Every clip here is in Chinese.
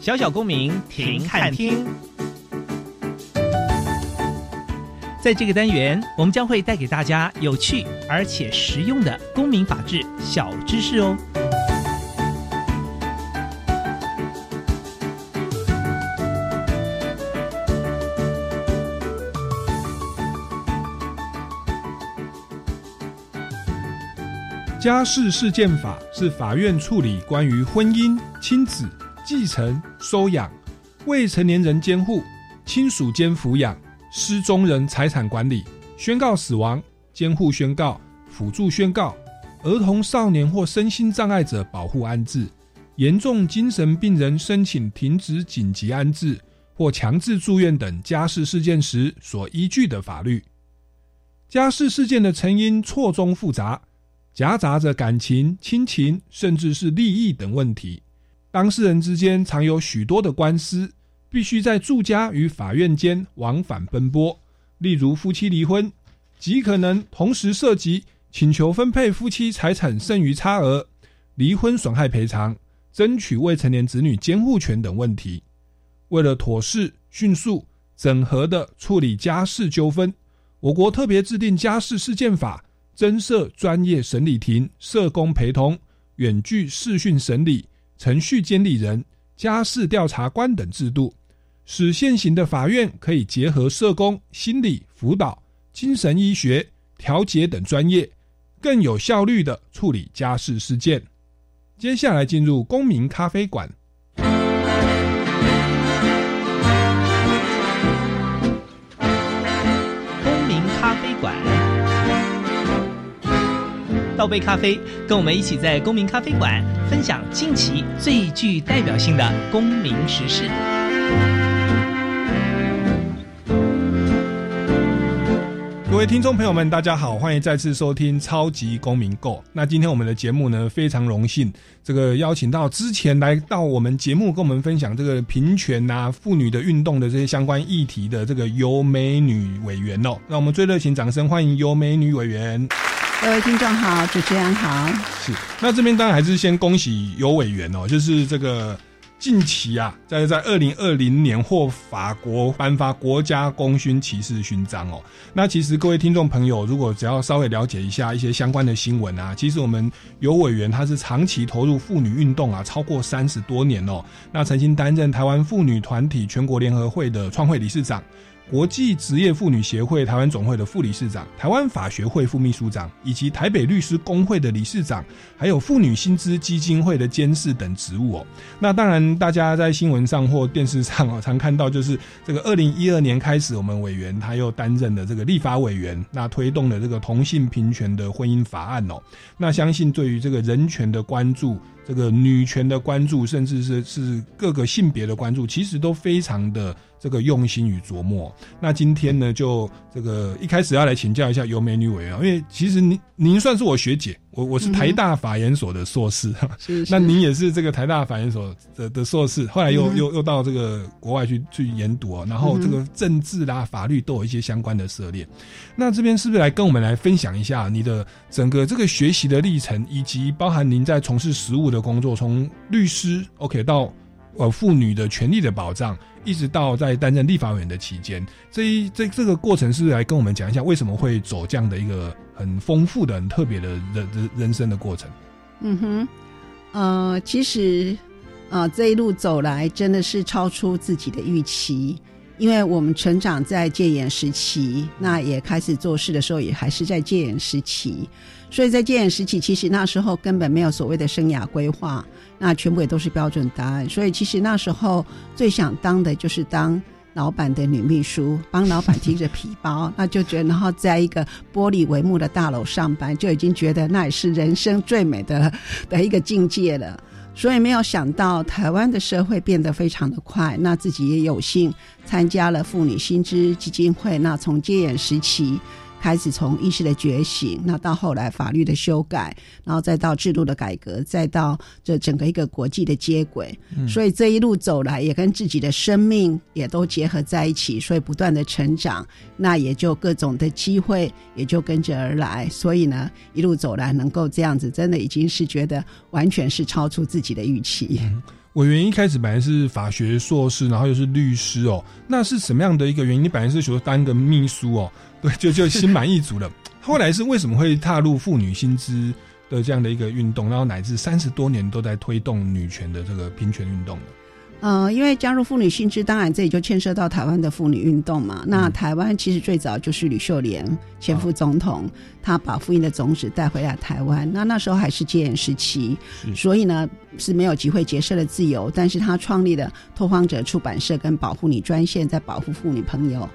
小小公民停看听，在这个单元，我们将会带给大家有趣而且实用的公民法治小知识哦。家事事件法是法院处理关于婚姻、亲子。继承、收养、未成年人监护、亲属间抚养、失踪人财产管理、宣告死亡、监护宣告、辅助宣告、儿童、少年或身心障碍者保护安置、严重精神病人申请停止紧急安置或强制住院等家事事件时所依据的法律。家事事件的成因错综复杂，夹杂着感情、亲情，甚至是利益等问题。当事人之间常有许多的官司，必须在住家与法院间往返奔波。例如夫妻离婚，极可能同时涉及请求分配夫妻财产剩余差额、离婚损害赔偿、争取未成年子女监护权等问题。为了妥适、迅速、整合的处理家事纠纷，我国特别制定家事事件法，增设专业审理庭、社工陪同、远距视讯审理。程序监理人、家事调查官等制度，使现行的法院可以结合社工、心理辅导、精神医学、调解等专业，更有效率地处理家事事件。接下来进入公民咖啡馆。倒杯咖啡，跟我们一起在公民咖啡馆分享近期最具代表性的公民时事。各位听众朋友们，大家好，欢迎再次收听《超级公民购》。那今天我们的节目呢，非常荣幸，这个邀请到之前来到我们节目跟我们分享这个平权啊、妇女的运动的这些相关议题的这个尤美女委员哦。那我们最热情掌声欢迎尤美女委员。各位听众好，主持人好。是，那这边当然还是先恭喜尤委员哦，就是这个近期啊，在在二零二零年获法国颁发国家功勋骑士勋章哦。那其实各位听众朋友，如果只要稍微了解一下一些相关的新闻啊，其实我们尤委员他是长期投入妇女运动啊，超过三十多年哦。那曾经担任台湾妇女团体全国联合会的创会理事长。国际职业妇女协会台湾总会的副理事长、台湾法学会副秘书长，以及台北律师工会的理事长，还有妇女薪资基金会的监事等职务哦。那当然，大家在新闻上或电视上哦，常看到就是这个二零一二年开始，我们委员他又担任了这个立法委员，那推动了这个同性平权的婚姻法案哦。那相信对于这个人权的关注。这个女权的关注，甚至是是各个性别的关注，其实都非常的这个用心与琢磨。那今天呢，就这个一开始要来请教一下尤美女委员，因为其实您您算是我学姐我我是台大法研所的硕士，是那您也是这个台大法研所的的硕士，后来又、嗯又又到这个国外去去研读哦，然后这个政治啦、法律都有一些相关的涉猎。那这边是不是来跟我们来分享一下你的整个这个学习的历程，以及包含您在从事实务的工作，从律师 OK 到呃妇女的权利的保障，一直到在担任立法委员的期间，这一这这个过程是来跟我们讲一下为什么会走这样的一个很丰富的、很特别的人人人生的过程？嗯哼，呃，其实呃这一路走来真的是超出自己的预期，因为我们成长在戒严时期，那也开始做事的时候也还是在戒严时期，所以在戒严时期，其实那时候根本没有所谓的生涯规划，那全部也都是标准答案，所以其实那时候最想当的就是当。老板的女秘书帮老板提着皮包，那就觉得，然后在一个玻璃帷幕的大楼上班，就已经觉得那也是人生最美的的一个境界了。所以没有想到台湾的社会变得非常的快，那自己也有幸参加了妇女新知基金会。那从戒严时期开始，从意识的觉醒，那到后来法律的修改，然后再到制度的改革，再到这整个一个国际的接轨。所以这一路走来，也跟自己的生命也都结合在一起，所以不断的成长，那也就各种的机会也就跟着而来。所以呢，一路走来能够这样子，真的已经是觉得完全是超出自己的预期。委员一开始本来是法学硕士，然后又是律师哦，那是什么样的一个原因？你本来是说当个秘书哦，对，就就心满意足了。后来是为什么会踏入妇女薪资的这样的一个运动，然后乃至三十多年都在推动女权的这个平权运动呢？呃，因为加入妇女新知，当然这里就牵涉到台湾的妇女运动嘛。那台湾其实最早就是吕秀莲前副总统，她把妇婴的种子带回来台湾。那那时候还是戒严时期，所以呢是没有机会结社的自由。但是她创立了拓荒者出版社跟保护你专线，在保护妇女朋友。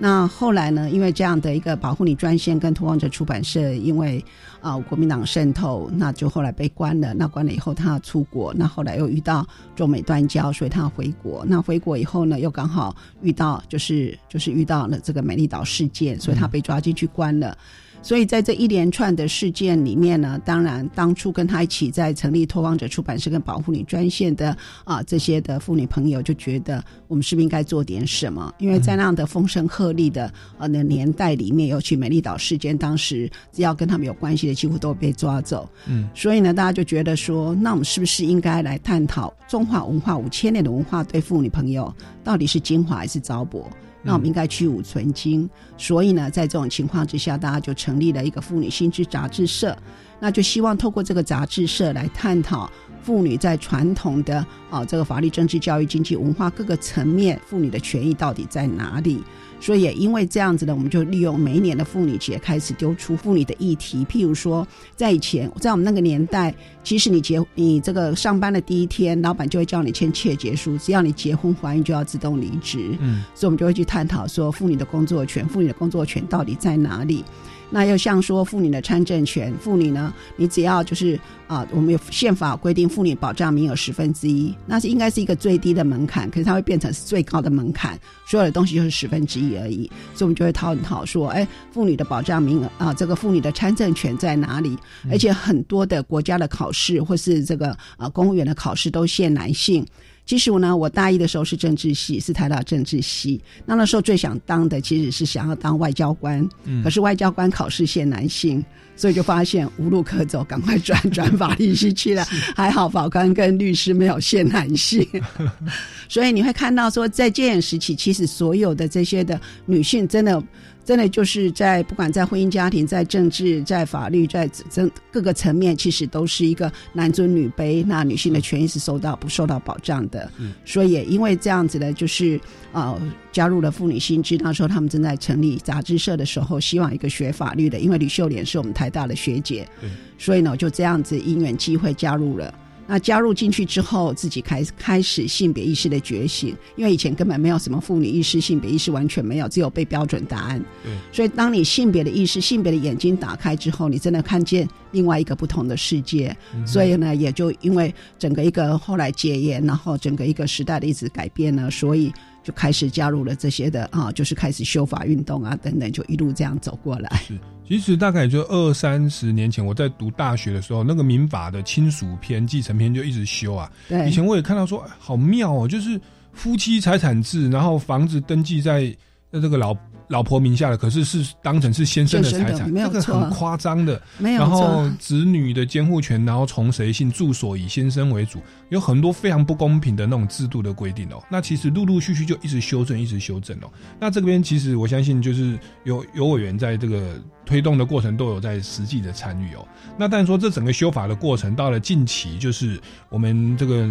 那后来呢？因为这样的一个保护你专线跟通望者出版社，因为啊、国民党渗透，那就后来被关了。那关了以后，他出国，那后来又遇到中美断交，所以他回国。那回国以后呢，又刚好遇到就是就是遇到了这个美丽岛事件，所以他被抓进去关了。所以在这一连串的事件里面呢，当然当初跟他一起在成立拓荒者出版社跟保护你专线的啊这些的妇女朋友就觉得，我们是不是应该做点什么？因为在那样的风声鹤唳的呃那年代里面，尤其美丽岛事件，当时只要跟他们有关系的，几乎都被抓走。嗯，所以呢，大家就觉得说，那我们是不是应该来探讨中华文化五千年的文化对妇女朋友到底是精华还是糟粕？那我们应该去芜存精。所以呢，在这种情况之下，大家就成立了一个妇女新知杂志社，那就希望透过这个杂志社来探讨妇女在传统的啊这个法律、政治、教育、经济、文化各个层面，妇女的权益到底在哪里？所以也因为这样子呢，我们就利用每一年的妇女节开始丢出妇女的议题，譬如说，在以前，在我们那个年代，其实你结你这个上班的第一天，老板就会叫你签切结书，只要你结婚怀孕就要自动离职。嗯，所以我们就会去探讨说，妇女的工作权，妇女的工作权到底在哪里？那又像说妇女的参政权，妇女呢，你只要就是啊、我们有宪法规定妇女保障名额十分之一，那是应该是一个最低的门槛，可是它会变成是最高的门槛，所有的东西就是十分之一而已。所以我们就会讨讨说，哎，妇女的保障名额啊、这个妇女的参政权在哪里？而且很多的国家的考试或是这个啊、公务员的考试都限男性。其实我呢，我大一的时候是政治系，是台大政治系。那那时候最想当的其实是想要当外交官，嗯可是外交官考试限男性，所以就发现无路可走，赶快转 转法律系去了。还好法官跟律师没有限男性，所以你会看到说，在戒严时期，其实所有的这些的女性真的。真的就是在不管在婚姻家庭、在政治、在法律、在整各个层面，其实都是一个男尊女卑，那女性的权益是受到不受到保障的。嗯所以也因为这样子呢，就是呃加入了妇女新知。那时候他们正在成立杂志社的时候，希望一个学法律的，因为吕秀莲是我们台大的学姐对，所以呢，我就这样子因缘机会加入了。那加入进去之后，自己开开始性别意识的觉醒，因为以前根本没有什么妇女意识、性别意识，完全没有，只有被标准答案。对，所以当你性别的意识、性别的眼睛打开之后，你真的看见另外一个不同的世界。所以呢，也就因为整个一个后来戒严，然后整个一个时代的一直改变呢，所以就开始加入了这些的啊，就是开始修法运动啊等等，就一路这样走过来。是，其实大概也就二三十年前，我在读大学的时候，那个民法的亲属篇、继承篇就一直修啊。对，以前我也看到说，好妙哦，就是夫妻财产制，然后房子登记在那这个老。老婆名下的，可是是当成是先生的财产，这个很夸张的。没有然后子女的监护权，然后从谁姓，住所以先生为主，有很多非常不公平的那种制度的规定哦。那其实陆陆续续就一直修正，一直修正哦。那这边其实我相信，就是有有委员在这个推动的过程都有在实际的参与哦。那但是说这整个修法的过程到了近期，就是我们这个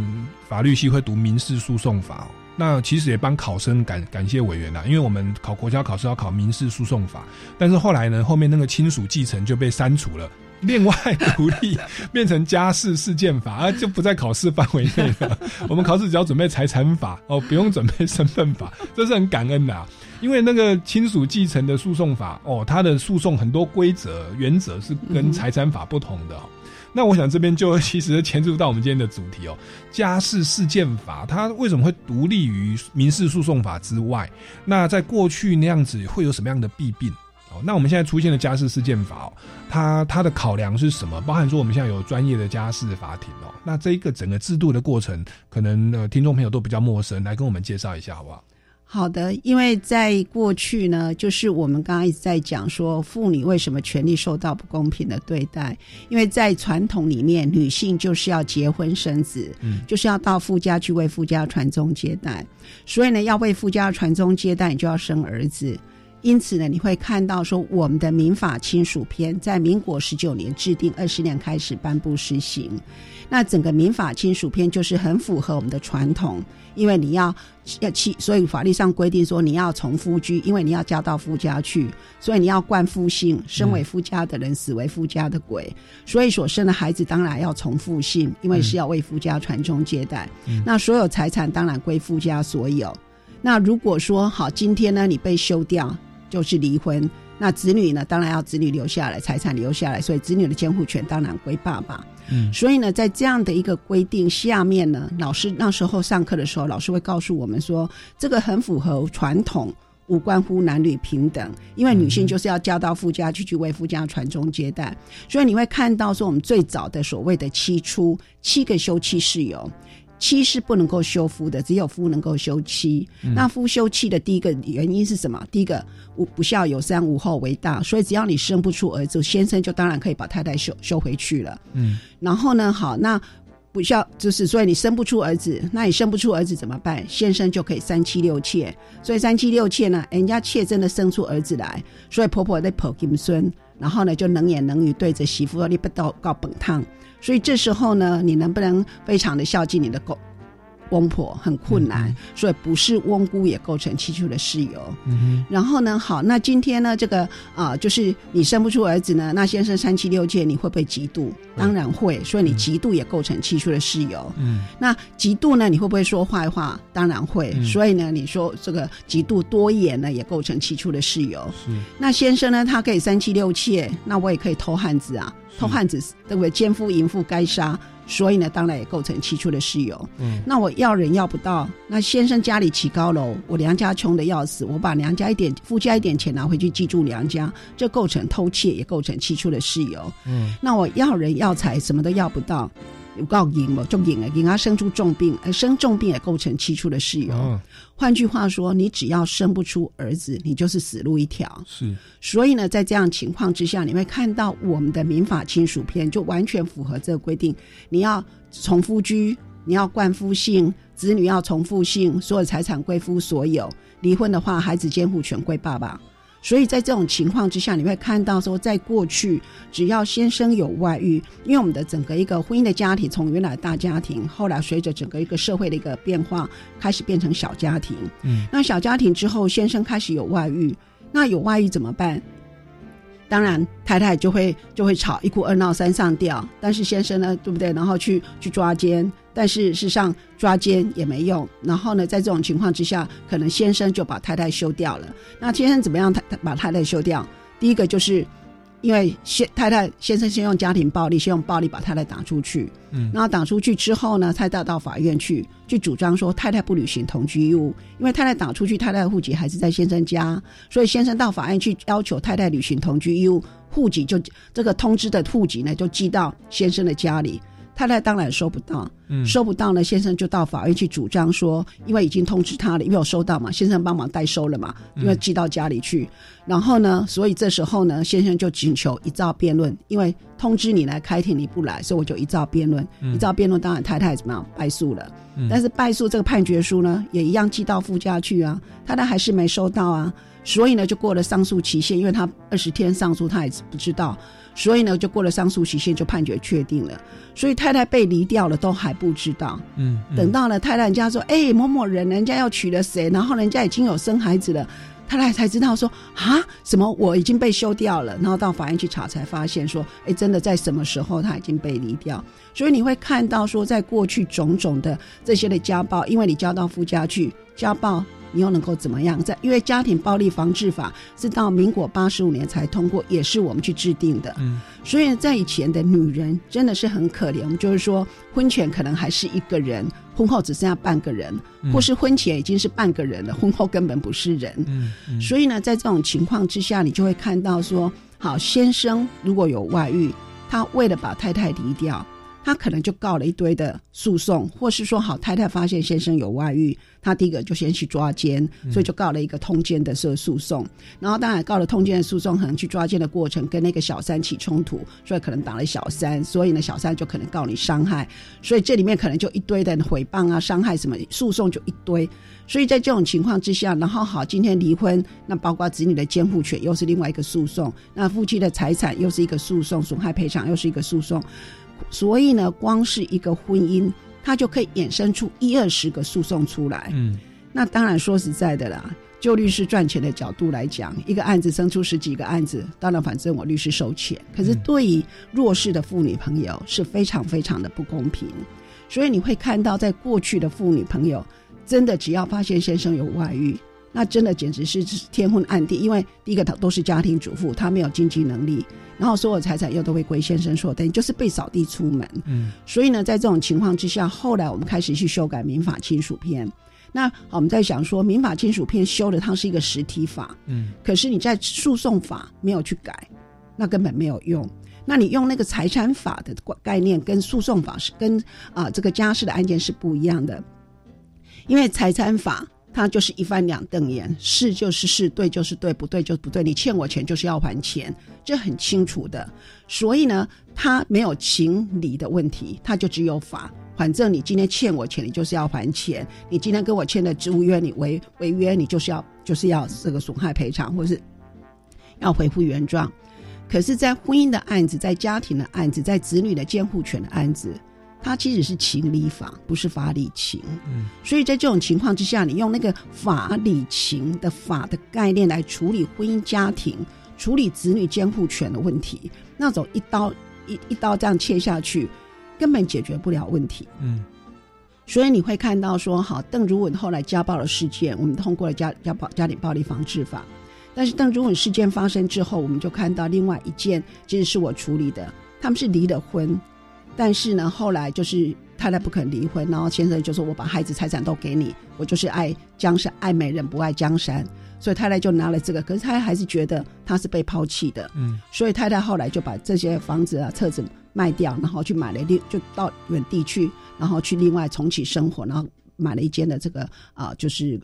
法律系会读民事诉讼法。那其实也帮考生感感谢委员啦，因为我们考国家考试要考民事诉讼法，但是后来呢，后面那个亲属继承就被删除了，另外独立变成家事事件法，啊，就不在考试范围内了。我们考试只要准备财产法 哦，不用准备身份法，这是很感恩的。因为那个亲属继承的诉讼法哦，它的诉讼很多规则原则是跟财产法不同的。那我想这边就其实牵涉到我们今天的主题哦，家事事件法它为什么会独立于民事诉讼法之外？那在过去那样子会有什么样的弊病？哦，那我们现在出现的家事事件法哦，它它的考量是什么？包含说我们现在有专业的家事法庭哦，那这一个整个制度的过程，可能呃听众朋友都比较陌生，来跟我们介绍一下好不好？好的，因为在过去呢，就是我们刚刚一直在讲说，妇女为什么权利受到不公平的对待？因为在传统里面，女性就是要结婚生子，嗯，就是要到夫家去为夫家传宗接代，所以呢，要为夫家传宗接代，你就要生儿子。因此呢，你会看到说，我们的民法亲属篇在民国十九年制定，二十年开始颁布施行。那整个民法亲属篇就是很符合我们的传统，因为你要要妻，所以法律上规定说你要从夫居，因为你要嫁到夫家去，所以你要冠夫姓，身为夫家的人，死为夫家的鬼，所以所生的孩子当然要从父姓，因为是要为夫家传宗接代。那所有财产当然归夫家所有。那如果说好，今天呢你被休掉，就是离婚。那子女呢？当然要子女留下来，财产留下来，所以子女的监护权当然归爸爸。嗯，所以呢，在这样的一个规定下面呢，老师那时候上课的时候，老师会告诉我们说，这个很符合传统，无关乎男女平等，因为女性就是要嫁到夫家去，去为夫家传宗接代。所以你会看到说，我们最早的所谓的七出，七个休妻是有。妻是不能够休夫的，只有夫能够休妻。那夫休妻的第一个原因是什么？第一个，无不孝有三，无后为大。所以只要你生不出儿子，先生就当然可以把太太休休回去了。嗯，然后呢，好，那不孝就是，所以你生不出儿子，那你生不出儿子怎么办？先生就可以三妻六妾。所以三妻六妾呢，人家妾真的生出儿子来，所以婆婆在抱金孙，然后呢就能言能语对着媳妇说：“你不到告本烫。”所以这时候呢，你能不能非常的孝敬你的狗？公婆，很困难。所以不是翁姑也构成七出的事由。嗯然后呢，好，那今天呢，这个啊，就是你生不出儿子呢，那先生三妻六妾，你会不会嫉妒？当然会。所以你嫉妒也构成七出的事由。嗯。那嫉妒呢，你会不会说坏话？当然会。所以呢，你说这个嫉妒多言呢，也构成七出的事由。是。那先生呢，他可以三妻六妾，那我也可以偷汉子啊。偷汉子对不对？奸夫淫妇该杀，所以呢，当然也构成起初的事由。嗯，那我要人要不到，那先生家里起高楼，我娘家穷的要死，我把娘家一点夫家一点钱拿回去寄住娘家，这构成偷窃，也构成起初的事由。嗯，那我要人要财，什么都要不到。有告赢嘛，就赢了，赢啊生出重病，而生重病也构成起初的事由。换句话说，你只要生不出儿子，你就是死路一条。是，所以呢，在这样情况之下，你会看到我们的民法亲属篇就完全符合这个规定。你要从夫居，你要冠夫姓，子女要从父姓，所有财产归夫所有。离婚的话，孩子监护权归爸爸。所以在这种情况之下，你会看到说，在过去，只要先生有外遇，因为我们的整个一个婚姻的家庭，从原来大家庭，后来随着整个一个社会的一个变化，开始变成小家庭。嗯，那小家庭之后，先生开始有外遇，那有外遇怎么办？当然，太太就会就会吵，一哭二闹三上吊。但是先生呢，对不对？然后去去抓奸，但是事实上抓奸也没用。然后呢，在这种情况之下，可能先生就把太太休掉了。那先生怎么样？他他把太太休掉？第一个就是因为先太太先生先用家庭暴力，先用暴力把太太打出去，嗯。然后打出去之后呢，太太到法院去去主张说太太不履行同居义务，因为太太打出去，太太的户籍还是在先生家，所以先生到法院去要求太太履行同居义务，户籍就这个通知的户籍呢就寄到先生的家里，太太当然收不到，嗯。收不到呢，先生就到法院去主张说，因为已经通知他了，因为我收到嘛，先生帮忙代收了嘛，嗯。因为寄到家里去，然后呢，所以这时候呢，先生就请求一照辩论，因为通知你来开庭你不来，所以我就一照辩论，嗯。一照辩论，当然太太怎么样败诉了，嗯。但是败诉这个判决书呢，也一样寄到夫家去啊，太太还是没收到啊，所以呢，就过了上诉期限，因为他二十天上诉，他也不知道。所以呢，就过了上诉期限，就判决确定了。所以太太被离掉了，都还不知道。嗯，嗯等到了太太人家说，哎、某某人人家要娶了谁，然后人家已经有生孩子了，太太才知道说啊，什么我已经被休掉了，然后到法院去查才发现说，哎，真的在什么时候他已经被离掉。所以你会看到说，在过去种种的这些的家暴，因为你交到夫家去，家暴你又能够怎么样？在因为家庭暴力防治法是到民国八十五年才通过，也是我们去制定的。嗯所以在以前的女人真的是很可怜，我们就是说婚前可能还是一个人，婚后只剩下半个人，嗯或是婚前已经是半个人了，婚后根本不是人。嗯嗯，所以呢，在这种情况之下，你就会看到说，好，先生如果有外遇，他为了把太太离掉，他可能就告了一堆的诉讼，或是说，好，太太发现先生有外遇，他第一个就先去抓奸，所以就告了一个通奸的这个诉讼，然后当然告了通奸的诉讼，可能去抓奸的过程跟那个小三起冲突，所以可能打了小三，所以呢，小三就可能告你伤害，所以这里面可能就一堆的诽谤啊、伤害什么诉讼就一堆。所以在这种情况之下，然后好，今天离婚，那包括子女的监护权又是另外一个诉讼，那夫妻的财产又是一个诉讼，损害赔偿又是一个诉讼，所以呢，光是一个婚姻，它就可以衍生出一二十个诉讼出来。嗯那当然说实在的啦，就律师赚钱的角度来讲，一个案子生出十几个案子，当然反正我律师收钱。可是对于弱势的妇女朋友是非常非常的不公平，所以你会看到，在过去的妇女朋友，真的只要发现先生有外遇，那真的简直是天昏暗地。因为第一个他都是家庭主妇，她没有经济能力，然后所有财产又都会归先生所有，等于就是被扫地出门。嗯所以呢，在这种情况之下，后来我们开始去修改民法亲属篇。那我们在想说，民法亲属篇修的它是一个实体法，嗯可是你在诉讼法没有去改，那根本没有用。那你用那个财产法的概念跟诉讼法是跟啊、这个家事的案件是不一样的，因为财产法他就是一翻两瞪眼，是就是是，对就是对，不对就是不对，你欠我钱就是要还钱，这很清楚的。所以呢，他没有情理的问题，他就只有法。反正你今天欠我钱，你就是要还钱；你今天跟我签的租约，你违违约，你就是要就是要这个损害赔偿，或是要恢复原状。可是，在婚姻的案子、在家庭的案子、在子女的监护权的案子，它其实是情理法，不是法理情。嗯所以在这种情况之下，你用那个法理情的法的概念来处理婚姻家庭、处理子女监护权的问题，那种一刀一一刀这样切下去，根本解决不了问题。嗯所以你会看到说，好，邓如雯后来家暴的事件，我们通过了家家暴家庭暴力防治法。但是邓如雯事件发生之后，我们就看到另外一件，其实是我处理的，他们是离了婚，但是呢，后来就是太太不肯离婚，然后先生就说：“我把孩子财产都给你，我就是爱江山，爱美人不爱江山。”所以太太就拿了这个，可是太太还是觉得她是被抛弃的，嗯所以太太后来就把这些房子啊、册子卖掉，然后去买了另就到远地去，然后去另外重启生活，然后买了一间的这个啊、就是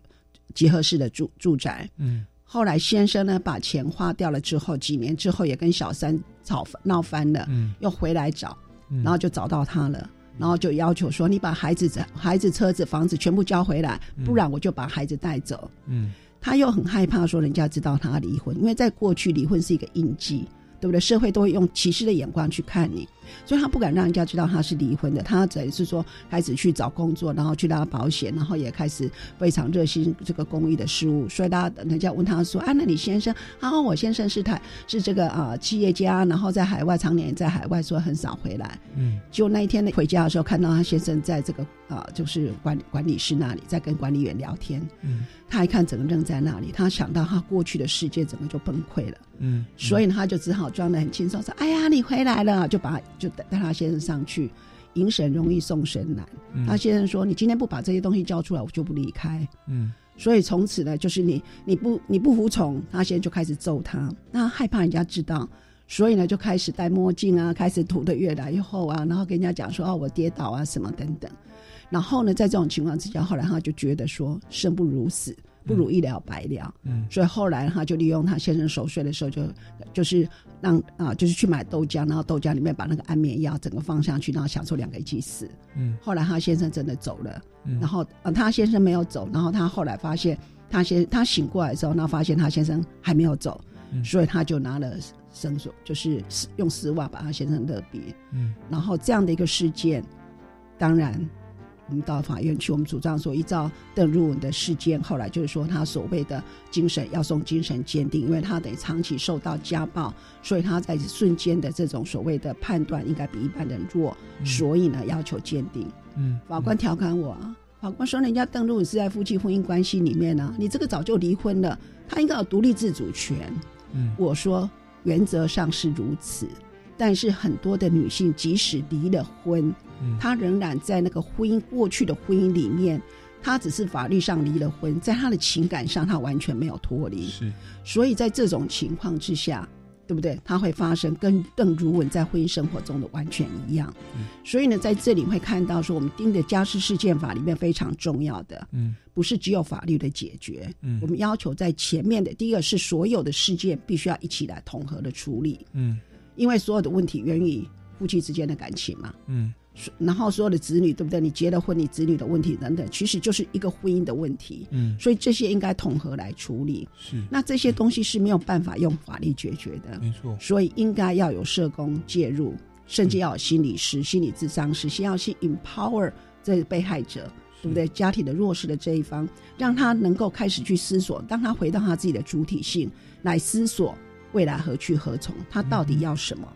集合式的住住宅。嗯后来先生呢把钱花掉了之后，几年之后也跟小三吵闹翻了，嗯又回来找，嗯，然后就找到他了。然后就要求说：“你把孩子、孩子、车子、房子全部交回来，不然我就把孩子带走。嗯他又很害怕说人家知道他离婚，因为在过去离婚是一个印记，对不对？社会都会用歧视的眼光去看你。所以他不敢让人家知道他是离婚的。他等于是说开始去找工作，然后去拉保险，然后也开始非常热心这个公益的事务。所以大家人家问他说：“啊，那你先生？啊，我先生是他是这个啊企业家，然后在海外常年在海外，说很少回来。嗯，就那一天回家的时候，看到他先生在这个啊就是管管理室那里在跟管理员聊天。嗯，他一看整个愣在那里，他想到他过去的世界整个就崩溃了。嗯，所以呢，他就只好装的很轻松说：“哎呀，你回来了。”就把就带带他先生上去，迎神容易送神难。他先生说：“你今天不把这些东西交出来，我就不离开。”嗯，所以从此呢，就是你你不你不服从，他先生就开始揍他。那害怕人家知道，所以呢就开始戴墨镜啊，开始涂的越来越厚啊，然后跟人家讲说：“哦，我跌倒啊什么等等。”然后呢，在这种情况之下，后来他就觉得说：“生不如死。”不如一了百了，嗯，所以后来他就利用他先生熟睡的时候，就就是让啊，就是去买豆浆，然后豆浆里面把那个安眠药整个放上去，然后享受两个一起死。嗯，后来他先生真的走了，嗯然后啊，他先生没有走，然后他后来发现他先他醒过来之后，那发现他先生还没有走，所以他就拿了绳索，就是用丝袜把他先生勒毙。嗯，然后这样的一个事件，当然。我们到法院去，我们主张说，依照邓如文的事件，后来就是说他所谓的精神要送精神鉴定，因为他得长期受到家暴，所以他在瞬间的这种所谓的判断应该比一般人弱，所以呢要求鉴定。嗯，法官调侃我，法官说人家邓如文是在夫妻婚姻关系里面呢，你这个早就离婚了，他应该有独立自主权。嗯，我说原则上是如此。但是很多的女性，即使离了婚，她仍然在那个婚姻过去的婚姻里面，他只是法律上离了婚，在他的情感上，他完全没有脱离。是，所以在这种情况之下，对不对？他会发生跟邓如文在婚姻生活中的完全一样。所以呢，在这里会看到说，我们盯的家事事件法里面非常重要的，嗯，不是只有法律的解决，嗯，我们要求在前面的第一个是所有的事件必须要一起来统合的处理，嗯。因为所有的问题源于夫妻之间的感情嘛，嗯，然后所有的子女对不对？你结了婚，你子女的问题等等，其实就是一个婚姻的问题，嗯，所以这些应该统合来处理。是，那这些东西是没有办法用法律解决的，没错。所以应该要有社工介入，甚至要有心理师、心理智商师，先要去 empower 这被害者，对不对？家庭的弱势的这一方，让他能够开始去思索，当他回到他自己的主体性来思索。未来何去何从？他到底要什么？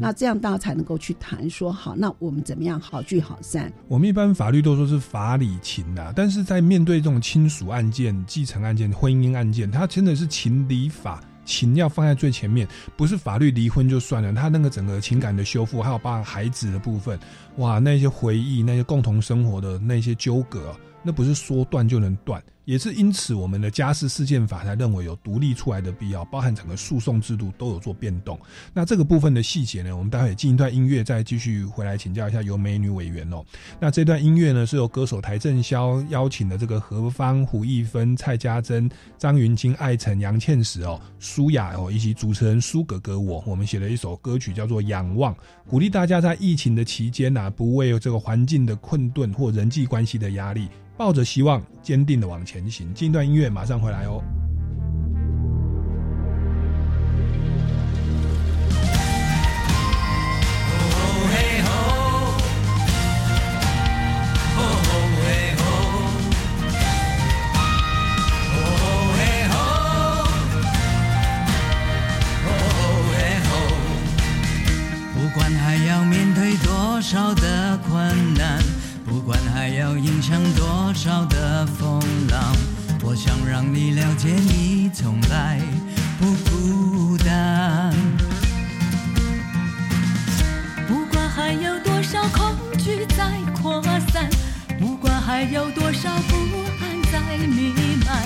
那这样大家才能够去谈说好。那我们怎么样好聚好散？我们一般法律都说是法理情的，但是在面对这种亲属案件、继承案件、婚姻案件，它真的是情理法，情要放在最前面，不是法律离婚就算了。他那个整个情感的修复，还有包含孩子的部分，哇，那些回忆、那些共同生活的那些纠葛，那不是说断就能断。也是因此，我们的家事事件法才认为有独立出来的必要，包含整个诉讼制度都有做变动。那这个部分的细节呢，我们待会进一段音乐，再继续回来请教一下由美女委员哦。那这段音乐呢，是由歌手台正宵邀请的这个何方、胡一芬、蔡家珍、张云清、艾辰、杨倩石哦、舒雅哦，以及主持人苏格格我，我们写了一首歌曲叫做《仰望》，鼓励大家在疫情的期间呢，不为这个环境的困顿或人际关系的压力。抱着希望，坚定的往前行。进段音乐，马上回来哦。不管还要面对多少的。还要迎向多少的风浪，我想让你了解，你从来不孤单。不管还有多少恐惧在扩散，不管还有多少不安在弥漫，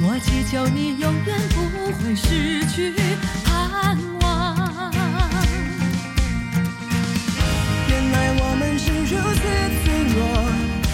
我祈求你永远不会失去盼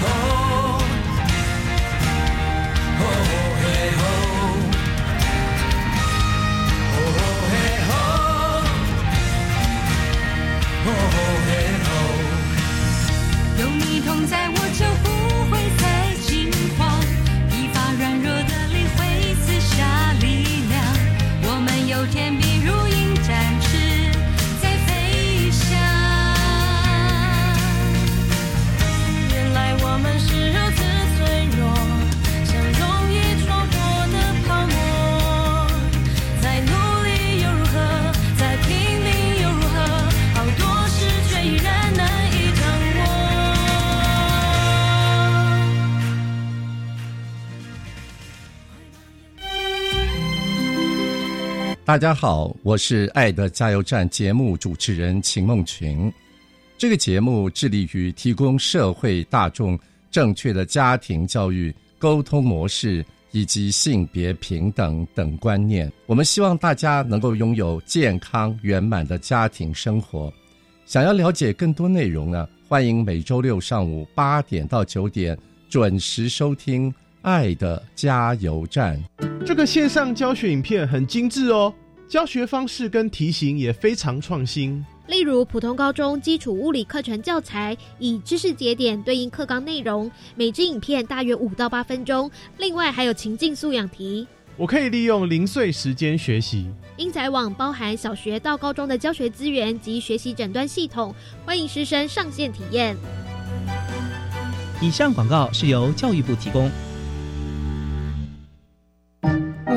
哦嘿大家好，我是《爱的加油站》节目主持人秦梦群。这个节目致力于提供社会大众正确的家庭教育、沟通模式以及性别平等等观念。我们希望大家能够拥有健康圆满的家庭生活。想要了解更多内容呢，欢迎每周六上午八点到九点准时收听《爱的加油站》。这个线上教学影片很精致哦，教学方式跟题型也非常创新。例如，普通高中基础物理课程教材以知识节点对应课纲内容，每支影片大约五到八分钟。另外还有情境素养题。我可以利用零碎时间学习。英才网包含小学到高中的教学资源及学习诊断系统，欢迎师生上线体验。以上广告是由教育部提供。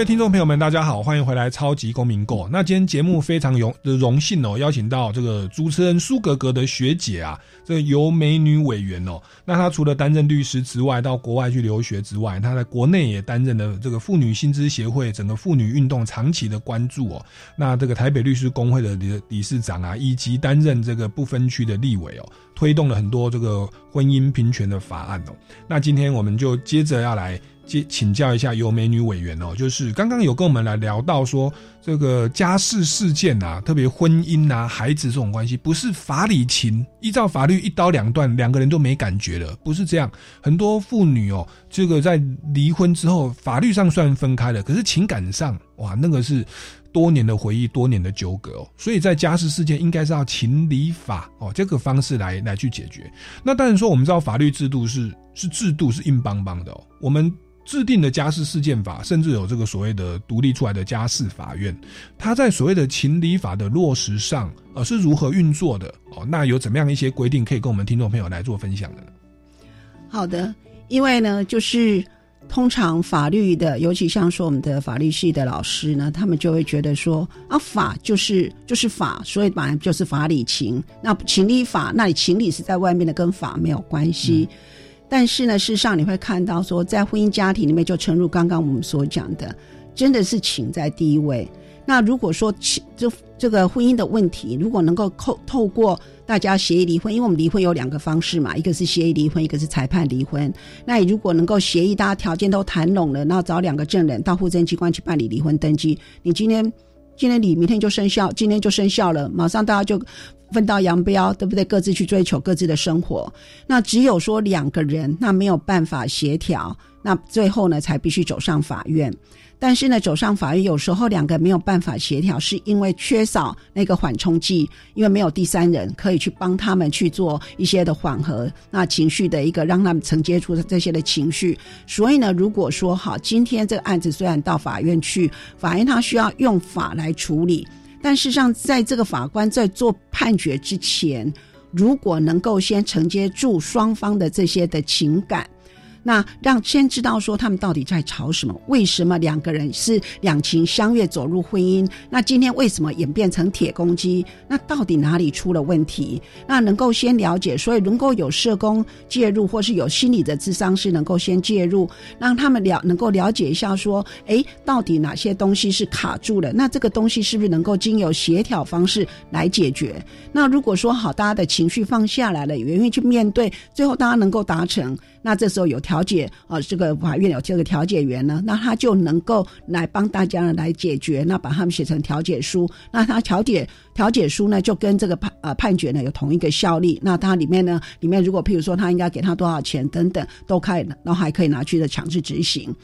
位听众朋友们，大家好，欢迎回来《超级公民购》。那今天节目非常荣的荣幸哦，邀请到这个主持人苏格格的学姐啊，这个由美女委员哦。那她除了担任律师之外，到国外去留学之外，她在国内也担任了这个妇女薪资协会整个妇女运动长期的关注哦。那这个台北律师工会的理理事长啊，以及担任这个不分区的立委哦，推动了很多这个婚姻平权的法案哦。那今天我们就接着要来。接请教一下有美女委员哦，就是刚刚有跟我们来聊到说，这个家事事件啊，特别婚姻啊、孩子这种关系，不是法理情，依照法律一刀两断，两个人都没感觉了，不是这样。很多妇女哦，这个在离婚之后，法律上算分开了，可是情感上，哇，那个是多年的回忆，多年的纠葛哦。所以在家事事件，应该是要情理法哦这个方式来来去解决。那当然说，我们知道法律制度是是制度是硬邦邦的哦，我们。制定的家事事件法，甚至有这个所谓的独立出来的家事法院，它在所谓的情理法的落实上，呃，是如何运作的？哦，那有怎么样一些规定可以跟我们听众朋友来做分享的呢？好的，因为呢，就是通常法律的，尤其像说我们的法律系的老师呢，他们就会觉得说啊，法就是就是法，所以本来就是法理情。那情理法，那你情理是在外面的，跟法没有关系。嗯但是呢，事实上你会看到说，在婚姻家庭里面，就诚如刚刚我们所讲的，真的是情在第一位。那如果说情这这个婚姻的问题，如果能够透透过大家协议离婚，因为我们离婚有两个方式嘛，一个是协议离婚，一个是裁判离婚。那你如果能够协议，大家条件都谈拢了，然后找两个证人到户政机关去办理离婚登记，你今天今天离，明天就生效，今天就生效了，马上大家就分道扬镳，对不对？各自去追求各自的生活。那只有说两个人，那没有办法协调，那最后呢，才必须走上法院。但是呢，走上法院有时候两个没有办法协调，是因为缺少那个缓冲剂，因为没有第三人可以去帮他们去做一些的缓和，那情绪的一个让他们承接出这些的情绪。所以呢，如果说好，今天这个案子虽然到法院去，法院他需要用法来处理，但事实上在这个法官在做判决之前，如果能够先承接住双方的这些的情感。那让先知道说他们到底在吵什么？为什么两个人是两情相悦走入婚姻？那今天为什么演变成铁公鸡？那到底哪里出了问题？那能够先了解，所以能够有社工介入，或是有心理的智商师能够先介入，让他们了能够了解一下说，哎，到底哪些东西是卡住了？那这个东西是不是能够经由协调方式来解决？那如果说好，大家的情绪放下来了，愿意去面对，最后大家能够达成。那这时候有调解啊，这个法院有这个调解员呢，那他就能够来帮大家来解决，那把他们写成调解书，那他调解调解书呢，就跟这个判呃判决呢有同一个效力。那它里面呢，里面如果譬如说他应该给他多少钱等等，都可以，然后还可以拿去的强制执行。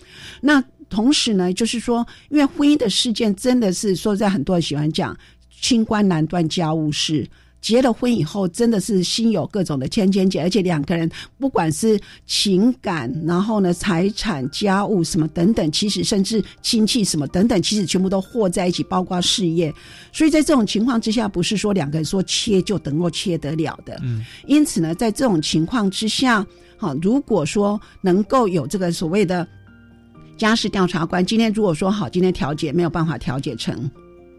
那同时呢，就是说，因为婚姻的事件真的是说，在很多人喜欢讲“清官难断家务事”。结了婚以后，真的是心有各种的千千结，而且两个人不管是情感，然后呢财产、家务什么等等，其实甚至亲戚什么等等，其实全部都和在一起，包括事业。所以在这种情况之下，不是说两个人说切就能够切得了的。嗯，因此呢，在这种情况之下，好，如果说能够有这个所谓的家事调查官，今天如果说好，今天调解没有办法调解成。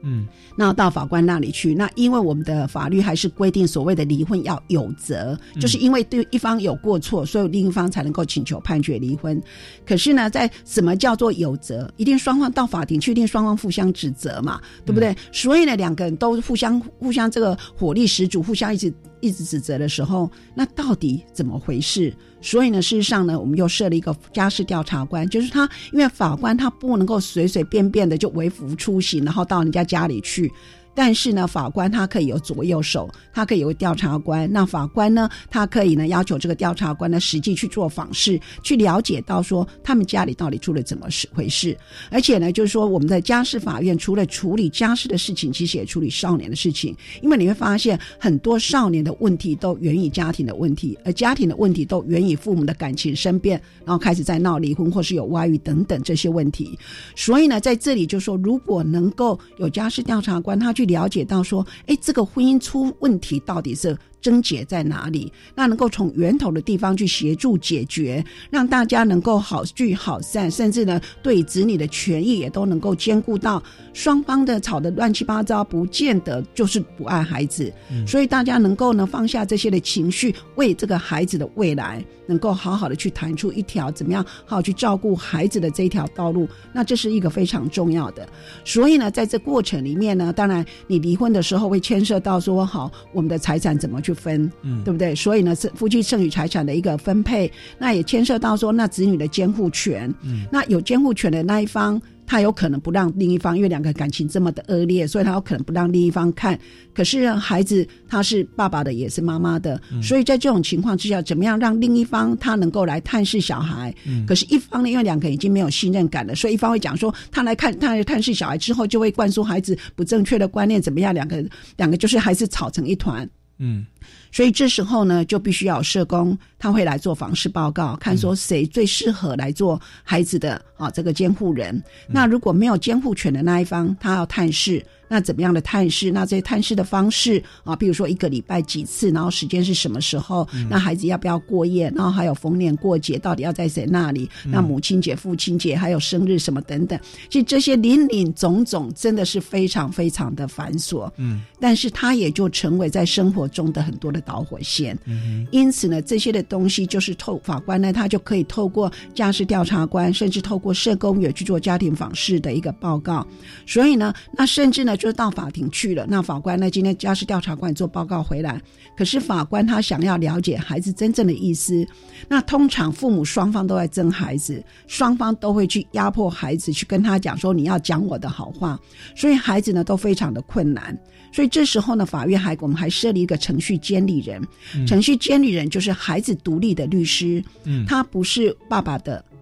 嗯，那到法官那里去，那因为我们的法律还是规定所谓的离婚要有责，就是因为对一方有过错，所以另一方才能够请求判决离婚。可是呢，在什么叫做有责？一定双方到法庭去，一定双方互相指责嘛，对不对？所以呢，两个人都互相互相这个火力十足，互相一直一直指责的时候，那到底怎么回事？所以呢，事实上呢，我们又设了一个家事调查官，就是他，因为法官他不能够随随便便的就为服出行，然后到人家家里去。但是呢，法官他可以有左右手，他可以有调查官。那法官呢，他可以呢要求这个调查官呢实际去做访视，去了解到说他们家里到底出了怎么事回事。而且呢，就是说我们在家事法院除了处理家事的事情，其实也处理少年的事情。因为你会发现很多少年的问题都源于家庭的问题，而家庭的问题都源于父母的感情生变，然后开始在闹离婚或是有外遇等等这些问题。所以呢，在这里就说，如果能够有家事调查官他去。了解到说，哎，这个婚姻出问题到底是症结在哪里？那能够从源头的地方去协助解决，让大家能够好聚好散，甚至呢，对子女的权益也都能够兼顾到。双方的吵得乱七八糟，不见得就是不爱孩子。所以大家能够呢放下这些的情绪，为这个孩子的未来能够好好的去谈出一条怎么样好去照顾孩子的这一条道路。那这是一个非常重要的。所以呢，在这过程里面呢，当然你离婚的时候会牵涉到说，好我们的财产怎么去分，嗯，对不对？所以呢，是夫妻剩余财产的一个分配，那也牵涉到说，那子女的监护权，嗯，那有监护权的那一方。他有可能不让另一方，因为两个感情这么的恶劣，所以他有可能不让另一方看。可是孩子他是爸爸的，也是妈妈的，所以在这种情况之下，怎么样让另一方他能够来探视小孩？嗯可是，一方呢，因为两个已经没有信任感了，所以一方会讲说，他来看他来探视小孩之后，就会灌输孩子不正确的观念，怎么样？两个两个就是还是吵成一团。嗯。所以这时候呢，就必须要社工，他会来做房事报告，看说谁最适合来做孩子的啊这个监护人。那如果没有监护权的那一方，他要探视。那怎么样的探视？那这些探视的方式啊，比如说一个礼拜几次，然后时间是什么时候？那孩子要不要过夜？然后还有逢年过节，到底要在谁那里？那母亲节、父亲节，还有生日什么等等，其实这些林林总总，真的是非常非常的繁琐。嗯，但是他也就成为在生活中的很多的导火线。嗯，因此呢，这些的东西就是透法官呢，他就可以透过家事调查官，甚至透过社工也去做家庭访视的一个报告。所以呢，那甚至呢。就到法庭去了。那法官呢？今天家事调查官做报告回来，可是法官他想要了解孩子真正的意思。那通常父母双方都在争孩子，双方都会去压迫孩子，去跟他讲说你要讲我的好话，所以孩子呢都非常的困难。所以这时候呢，法院还我们还设立一个程序监理人，嗯。程序监理人就是孩子独立的律师，嗯。他不是爸爸的夫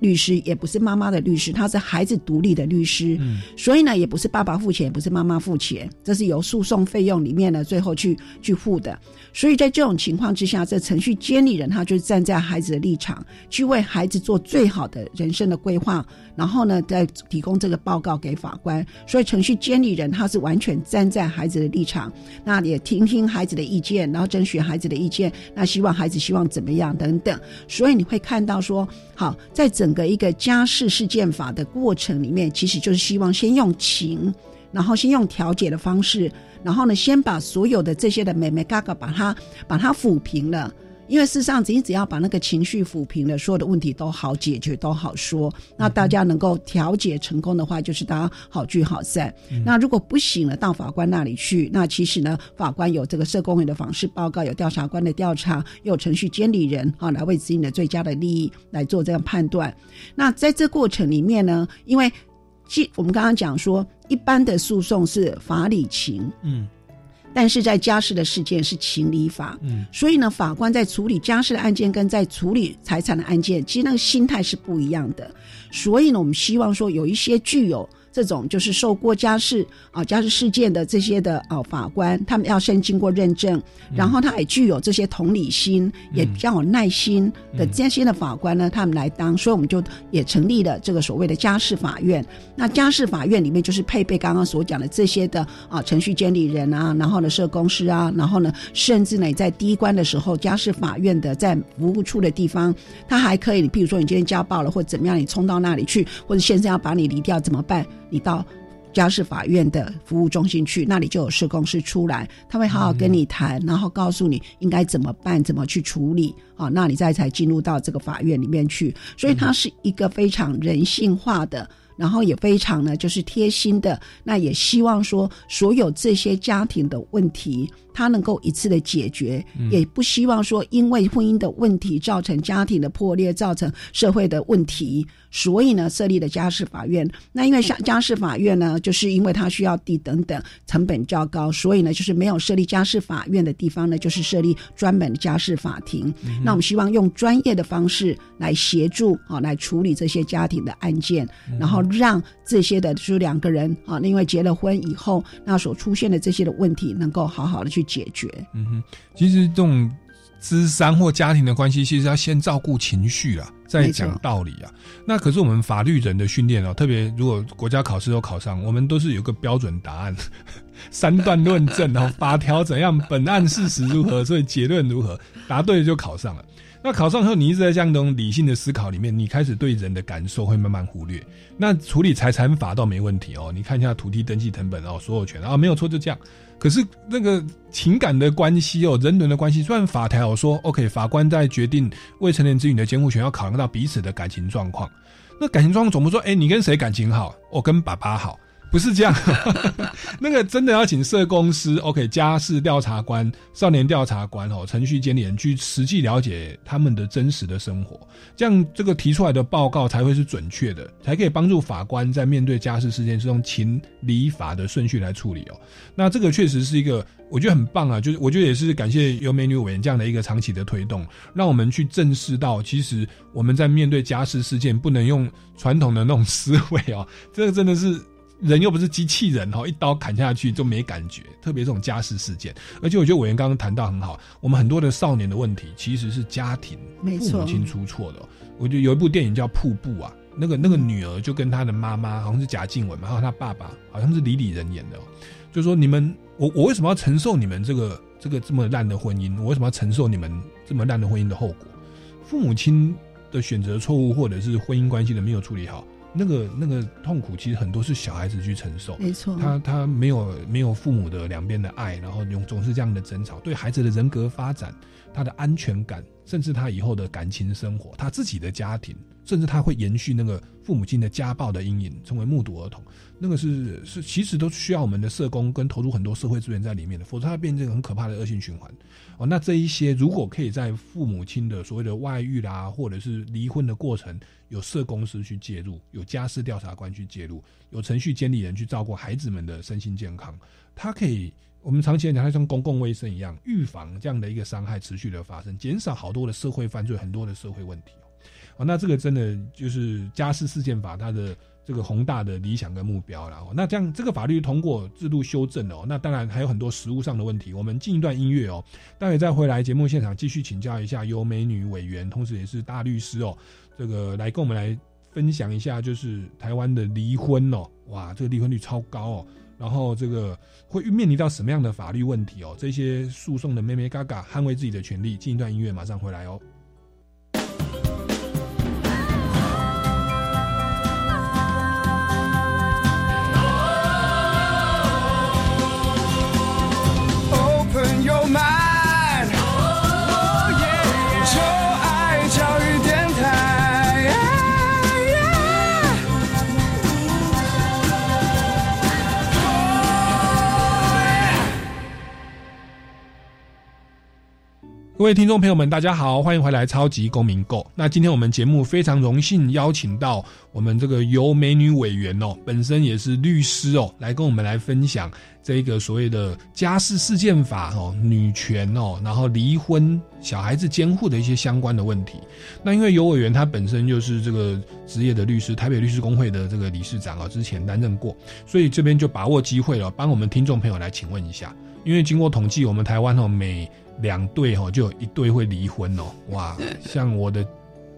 律师，也不是妈妈的律师，他是孩子独立的律师。嗯所以呢，也不是爸爸付钱，也不是妈妈付钱，这是由诉讼费用里面呢最后去去付的。所以在这种情况之下，这程序监理人他就站在孩子的立场，去为孩子做最好的人生的规划，然后呢再提供这个报告给法官。所以程序监理人他是完全站在孩子的立场，那也听听孩子的意见，然后征询孩子的意见，那希望孩子希望怎么样等等。所以你会看到说，好，在整个一个家事事件法的过程里面，其实就是希望先用情，然后先用调解的方式，然后呢，先把所有的这些的美美嘎嘎把它把它抚平了。因为事实上，你只要把那个情绪抚平了，所有的问题都好解决，都好说。那大家能够调解成功的话，就是大家好聚好散。那如果不行了，到法官那里去，那其实呢，法官有这个社工员的访视报告，有调查官的调查，有程序监理人啊，来为自己的最佳的利益来做这样判断。那在这过程里面呢，因为既我们刚刚讲说，一般的诉讼是法理情，嗯但是在家事的事件是情理法，嗯所以呢，法官在处理家事的案件跟在处理财产的案件，其实那个心态是不一样的。所以呢，我们希望说有一些具有这种就是受过家事啊家事事件的这些的啊法官，他们要先经过认证，然后他也具有这些同理心，也比较有耐心的这些的法官呢，他们来当，所以我们就也成立了这个所谓的家事法院。那家事法院里面就是配备刚刚所讲的这些的啊程序监理人啊，然后呢社工师啊，然后呢甚至呢在第一关的时候，家事法院的在服务处的地方，他还可以，你比如说你今天家暴了或者怎么样，你冲到那里去，或者先生要把你离掉怎么办？你到家事法院的服务中心去，那里就有社工师出来，他会好好跟你谈，然后告诉你应该怎么办，怎么去处理啊，那你再才进入到这个法院里面去。所以它是一个非常人性化的。然后也非常呢，就是贴心的，那也希望说所有这些家庭的问题，他能够一次的解决，也不希望说因为婚姻的问题造成家庭的破裂，造成社会的问题，所以呢设立了家事法院。那因为像家事法院呢，就是因为它需要地等等，成本较高，所以呢就是没有设立家事法院的地方呢，就是设立专门的家事法庭。那我们希望用专业的方式来协助啊，来处理这些家庭的案件，然后让这些的就是两个人啊，因为结了婚以后，那所出现的这些的问题能够好好的去解决。嗯哼，其实这种智商或家庭的关系，其实要先照顾情绪啊，再讲道理啊。那可是我们法律人的训练哦，特别如果国家考试都考上，我们都是有个标准答案，三段论证，然后法条怎样，本案事实如何，所以结论如何，答对了就考上了。那考上后，你一直在这样一种理性的思考里面，你开始对人的感受会慢慢忽略。那处理财产法倒没问题哦，你看一下土地登记成本哦，所有权啊没有错就这样。可是那个情感的关系哦，人伦的关系，虽然法条有说 OK，法官在决定未成年子女的监护权要考量到彼此的感情状况。那感情状况总不说，哎、你跟谁感情好？我跟爸爸好，不是这样。那个真的要请社公司，OK，家事调查官、少年调查官哦，程序监理人去实际了解他们的真实的生活，这样这个提出来的报告才会是准确的，才可以帮助法官在面对家事事件是用情理法的顺序来处理哦。那这个确实是一个我觉得很棒啊，就是我觉得也是感谢由美女委员这样的一个长期的推动，让我们去正视到，其实我们在面对家事事件不能用传统的那种思维哦，这个真的是。人又不是机器人哈，一刀砍下去就没感觉。特别这种家事事件，而且我觉得委员刚刚谈到很好，我们很多的少年的问题其实是家庭父母亲出错的哦、我觉得有一部电影叫《瀑布》啊，那个那个女儿就跟她的妈妈好像是贾静雯嘛，还有她爸爸好像是李李仁演的、哦，就说你们我我为什么要承受你们这个这个这么烂的婚姻？我为什么要承受你们这么烂的婚姻的后果？父母亲的选择错误，或者是婚姻关系的没有处理好，那个那个痛苦，其实很多是小孩子去承受。没错，他他没有没有父母的两边的爱，然后用总是这样的争吵，对孩子的人格发展、他的安全感，甚至他以后的感情生活、他自己的家庭，甚至他会延续那个父母亲的家暴的阴影，成为目睹儿童，那个是是其实都需要我们的社工跟投入很多社会资源在里面的，否则它变成很可怕的恶性循环。哦，那这一些如果可以在父母亲的所谓的外遇啦，或者是离婚的过程，有社公司去介入，有家事调查官去介入，有程序监理人去照顾孩子们的身心健康，它可以。我们长期来讲，它像公共卫生一样，预防这样的一个伤害持续的发生，减少好多的社会犯罪，很多的社会问题。哦，那这个真的就是家事事件法它的这个宏大的理想跟目标了。那这样这个法律通过制度修正哦，那当然还有很多实务上的问题。我们进一段音乐哦，待会再回来节目现场继续请教一下由美女委员，同时也是大律师哦，这个来跟我们来分享一下，就是台湾的离婚哦，哇，这个离婚率超高哦。然后这个会面临到什么样的法律问题哦？这些诉讼的妹妹嘎嘎捍卫自己的权利。进一段音乐，马上回来哦。各位听众朋友们，大家好，欢迎回来《超级公民购》。那今天我们节目非常荣幸邀请到我们这个由美女委员哦，本身也是律师哦，来跟我们来分享这个所谓的家事事件法哦、女权哦，然后离婚、小孩子监护的一些相关的问题。那因为尤委员他本身就是这个职业的律师，台北律师工会的这个理事长哦，之前担任过，所以这边就把握机会了，帮我们听众朋友来请问一下。因为经过统计，我们台湾哦每两对哦就有一对会离婚哦，哇！像我的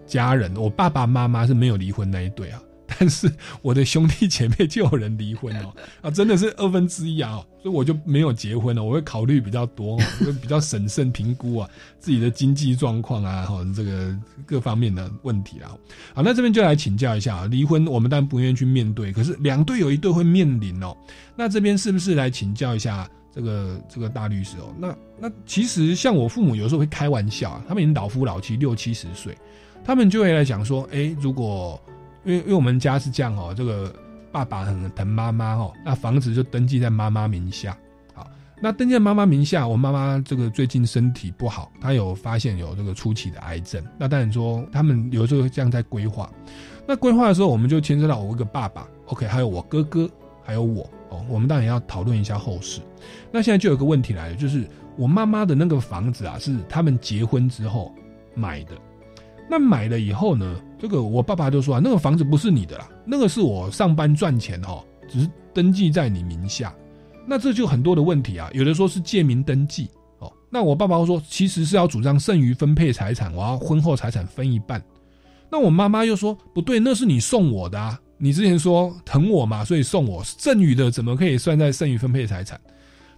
家人，我爸爸妈妈是没有离婚那一对啊，但是我的兄弟姐妹就有人离婚哦，啊，真的是二分之一啊，所以我就没有结婚了，我会考虑比较多，会比较审慎评估啊自己的经济状况啊，哈，这个各方面的问题啦。好，那这边就来请教一下啊，离婚我们当然不愿意去面对，可是两对有一对会面临哦，那这边是不是来请教一下？这个这个大律师哦，那那其实像我父母有时候会开玩笑啊，他们已经老夫老妻六七十岁，他们就会来讲说，哎，如果因为因为我们家是这样哦，这个爸爸很疼妈妈哦，那房子就登记在妈妈名下，好，那登记在妈妈名下，我妈妈这个最近身体不好，她有发现有这个初期的癌症，那当然说他们有时候这样在规划，那规划的时候我们就牵涉到我一个爸爸，OK，还有我哥哥，还有我哦，我们当然要讨论一下后事。那现在就有个问题来了，就是我妈妈的那个房子啊，是他们结婚之后买的。那买了以后呢，这个我爸爸就说啊，那个房子不是你的啦，那个是我上班赚钱哦，只是登记在你名下。那这就很多的问题啊，有的说是借名登记哦。那我爸爸说，其实是要主张剩余分配财产，我要婚后财产分一半。那我妈妈又说不对，那是你送我的啊，你之前说疼我嘛，所以送我剩余的，怎么可以算在剩余分配财产？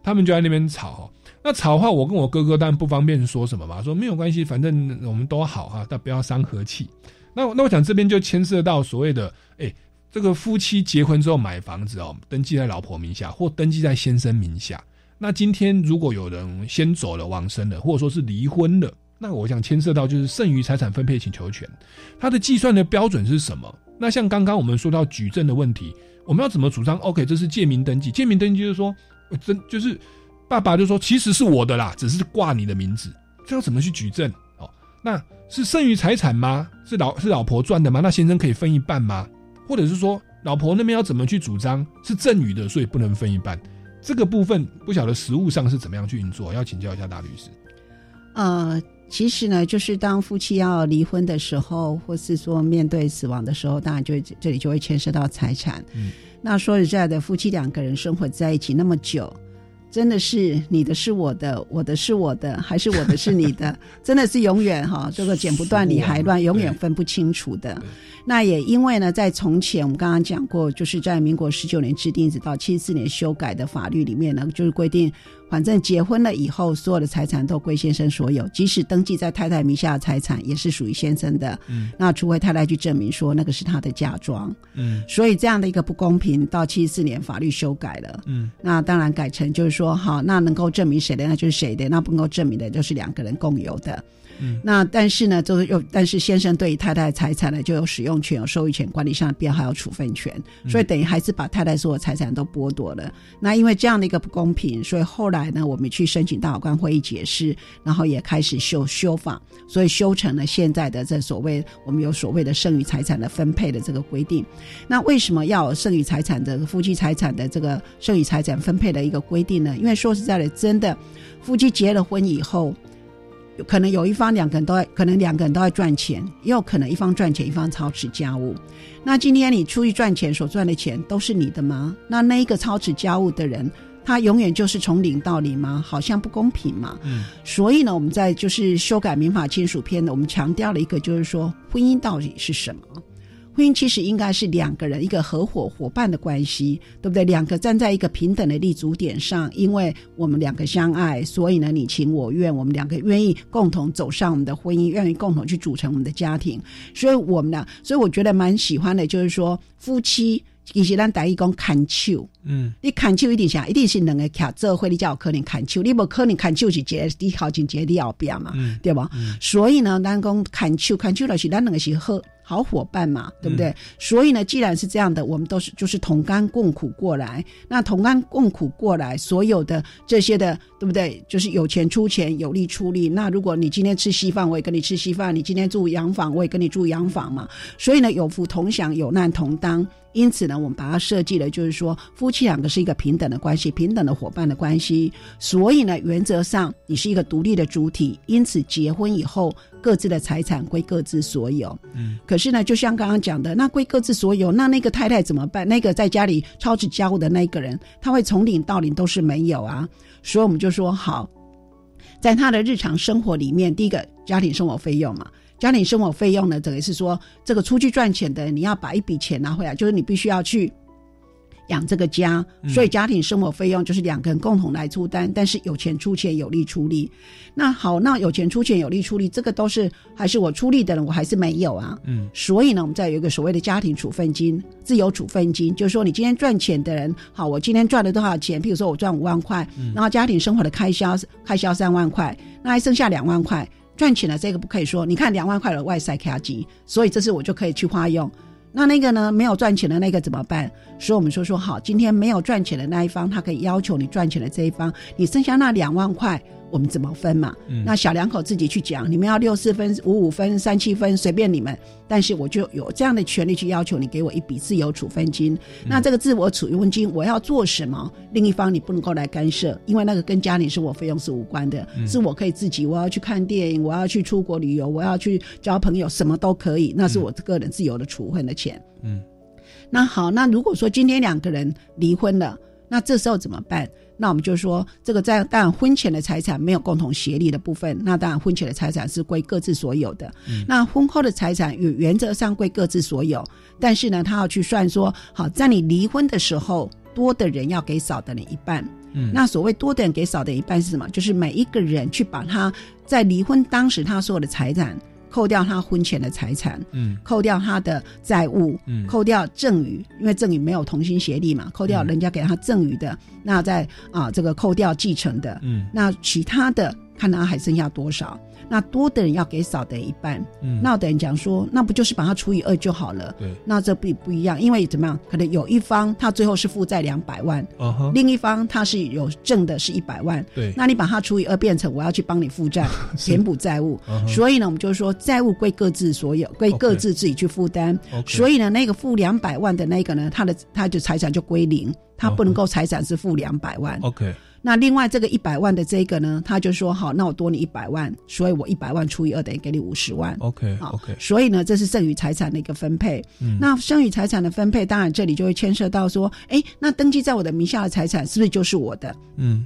他们就在那边吵，那吵的话，我跟我哥哥当然不方便说什么嘛，说没有关系，反正我们都好哈，但不要伤和气。那那我想这边就牵涉到所谓的，哎，这个夫妻结婚之后买房子哦，登记在老婆名下或登记在先生名下。那今天如果有人先走了、往生了，或者说是离婚了，那我想牵涉到就是剩余财产分配请求权，它的计算的标准是什么？那像刚刚我们说到举证的问题，我们要怎么主张？OK，这是借名登记，借名登记就是说。真就是爸爸就说其实是我的啦，只是挂你的名字，这要怎么去举证？哦，那是剩余财产吗？是老是老婆赚的吗？那先生可以分一半吗？或者是说老婆那边要怎么去主张？是赠与的，所以不能分一半。这个部分不晓得实务上是怎么样去运作，要请教一下大律师。呃，其实呢，就是当夫妻要离婚的时候，或是说面对死亡的时候，当然就这里就会牵涉到财产。嗯。那说实在的，夫妻两个人生活在一起那么久，真的是你的是我的，我的是我的，还是我的是你的？真的是永远哈，这个剪不断理还乱，永远分不清楚的。那也因为呢，在从前我们刚刚讲过，就是在民国十九年制定，一直到七十四年修改的法律里面呢，就是规定，反正结婚了以后，所有的财产都归先生所有，即使登记在太太名下的财产也是属于先生的。嗯，那除非太太去证明说那个是她的嫁妆。嗯，所以这样的一个不公平，到七十四年法律修改了。嗯，那当然改成就是说，好，那能够证明谁的那就是谁的，那不能够证明的就是两个人共有的。嗯那但是呢，就是有，但是先生对于太太的财产呢，就有使用权、有收益权、管理上的编号、还有处分权，嗯所以等于还是把太太所有财产都剥夺了。那因为这样的一个不公平，所以后来呢，我们去申请大法官会议解释，然后也开始修修法，所以修成了现在的这所谓我们有所谓的剩余财产的分配的这个规定。那为什么要有剩余财产的夫妻财产的这个剩余财产分配的一个规定呢？因为说实在的，真的夫妻结了婚以后。有可能有一方两个人都在，可能两个人都在赚钱，也有可能一方赚钱，一方操持家务。那今天你出去赚钱所赚的钱都是你的吗？那那一个操持家务的人，他永远就是从零到零吗？好像不公平嘛。嗯所以呢，我们在就是修改民法亲属篇呢，我们强调了一个，就是说婚姻到底是什么？婚姻其实应该是两个人一个合伙伙伴的关系，对不对？两个站在一个平等的立足点上，因为我们两个相爱，所以呢你情我愿，我们两个愿意共同走上我们的婚姻，愿意共同去组成我们的家庭。所以我们呢，所以我觉得蛮喜欢的，就是说夫妻。其实咱大意讲砍手，嗯你砍手一定啥，一定是两个徛做伙，你才有可能砍手。你无可能砍手是一个你靠近一个你后边嘛，嗯对吧？所以呢，咱讲砍手，砍手就是咱两个是好好伙伴嘛，对不对？所以呢，既然是这样的，我们都是就是同甘共苦过来。那同甘共苦过来，所有的这些的，对不对？就是有钱出钱，有力出力。那如果你今天吃稀饭，我也跟你吃稀饭；你今天住洋房，我也跟你住洋房嘛。所以呢，有福同享，有难同当。因此呢，我们把它设计了，就是说夫妻两个是一个平等的关系，平等的伙伴的关系。所以呢，原则上你是一个独立的主体，因此结婚以后各自的财产归各自所有。嗯，可是呢，就像刚刚讲的，那归各自所有，那那个太太怎么办？那个在家里操持家务的那个人，他会从零到零都是没有啊。所以我们就说好，在他的日常生活里面，第一个家庭生活费用嘛。家庭生活费用呢，等于是说，这个出去赚钱的，你要把一笔钱拿回来，就是你必须要去养这个家，所以家庭生活费用就是两个人共同来出单，但是有钱出钱，有力出力。那好，那有钱出钱，有力出力，这个都是还是我出力的人，我还是没有啊。嗯所以呢，我们再有一个所谓的家庭处分金、自由处分金，就是说你今天赚钱的人，好，我今天赚了多少钱？譬如说我赚五万块，然后家庭生活的开销开销三万块，那还剩下两万块，赚钱了这个不可以说，你看两万块的外塞卡机，所以这是我就可以去花用。那那个呢，没有赚钱的那个怎么办？所以我们说说好，今天没有赚钱的那一方，他可以要求你赚钱的这一方，你剩下那两万块，我们怎么分嘛？嗯那小两口自己去讲，你们要六四分、五五分、三七分，随便你们。但是我就有这样的权利去要求你给我一笔自由处分金。那这个自我处分金我要做什么？另一方你不能够来干涉，因为那个跟家庭生活费用是无关的，嗯是我可以自己，我要去看电影，我要去出国旅游，我要去交朋友，什么都可以，那是我个人自由的处分的钱。嗯那好，那如果说今天两个人离婚了，那这时候怎么办？那我们就说，这个在当然婚前的财产没有共同协力的部分，那当然婚前的财产是归各自所有的。嗯那婚后的财产原原则上归各自所有，但是呢，他要去算说，好，在你离婚的时候，多的人要给少的人一半。嗯那所谓多的人给少的一半是什么？就是每一个人去把他在离婚当时他所有的财产扣掉他婚前的财产，嗯。扣掉他的债务，嗯。扣掉赠与，因为赠与没有同心协力嘛，扣掉人家给他赠与的，那再啊这个扣掉继承的，嗯。那其他的看他还剩下多少。那多的人要给少的人一半，嗯。那有的人讲说，那不就是把它除以二就好了？对，那这不不一样，因为怎么样？可能有一方他最后是负债两百万，另一方他是有挣的是一百万，对，那你把它除以二，变成我要去帮你负债，填补债务。所以呢，我们就是说债务归各自所有，归各自自己去负担。所以呢，那个负两百万的那个呢，他的他的财产就归零，他不能够财产是负两百万。OK，那另外这个一百万的这个呢，他就说好，那我多你一百万，所以我一百万除以二等于给你五十万。OK 好 OK，所以呢，这是剩余财产的一个分配。嗯那剩余财产的分配，当然这里就会牵涉到说，哎，那登记在我的名下的财产是不是就是我的？嗯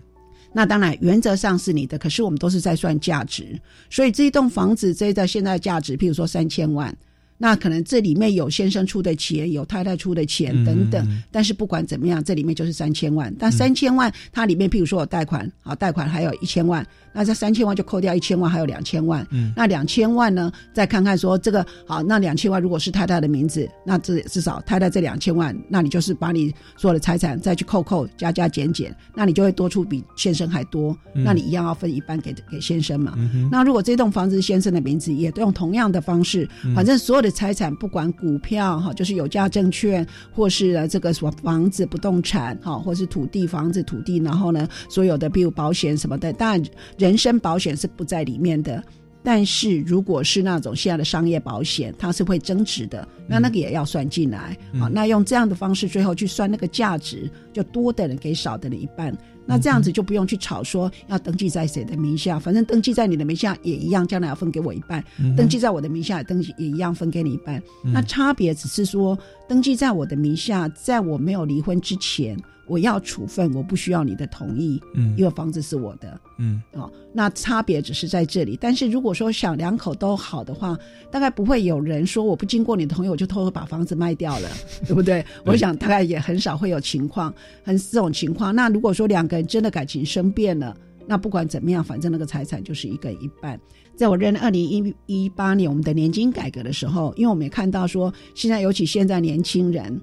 那当然，原则上是你的，可是我们都是在算价值，所以这一栋房子这一在现在的价值，譬如说三千万，那可能这里面有先生出的钱，有太太出的钱等等，嗯但是不管怎么样，这里面就是三千万。但三千万它里面，譬如说有贷款，好，贷款还有一千万，那这三千万就扣掉一千万，还有两千万。嗯那两千万呢，再看看说这个好，那两千万如果是太太的名字，那至至少太太这两千万，那你就是把你所有的财产再去扣扣加加减减，那你就会多出比先生还多，嗯那你一样要分一半给给先生嘛。嗯那如果这栋房子是先生的名字，也都用同样的方式，嗯反正所有的财产，不管股票哈，就是有价证券，或是呃这个什么房子、不动产哈，或是土地、房子、土地，然后呢，所有的比如保险什么的，当然人身保险是不在里面的。但是如果是那种现在的商业保险，它是会增值的，那那个也要算进来。嗯好，那用这样的方式，最后去算那个价值，就多的人给少的人一半。那这样子就不用去吵说要登记在谁的名下，反正登记在你的名下也一样，将来要分给我一半；嗯登记在我的名下也登记也一样分给你一半。那差别只是说，登记在我的名下，在我没有离婚之前，我要处分，我不需要你的同意，嗯因为房子是我的。嗯哦，那差别只是在这里。但是如果说想两口都好的话，大概不会有人说我不经过你的同意，我就偷偷把房子卖掉了，对不对？我想大概也很少会有情况，很这种情况。那如果说两个人真的感情生变了，那不管怎么样，反正那个财产就是一个一半。在我任二零一一八年我们的年金改革的时候，因为我们也看到说，现在尤其现在年轻人。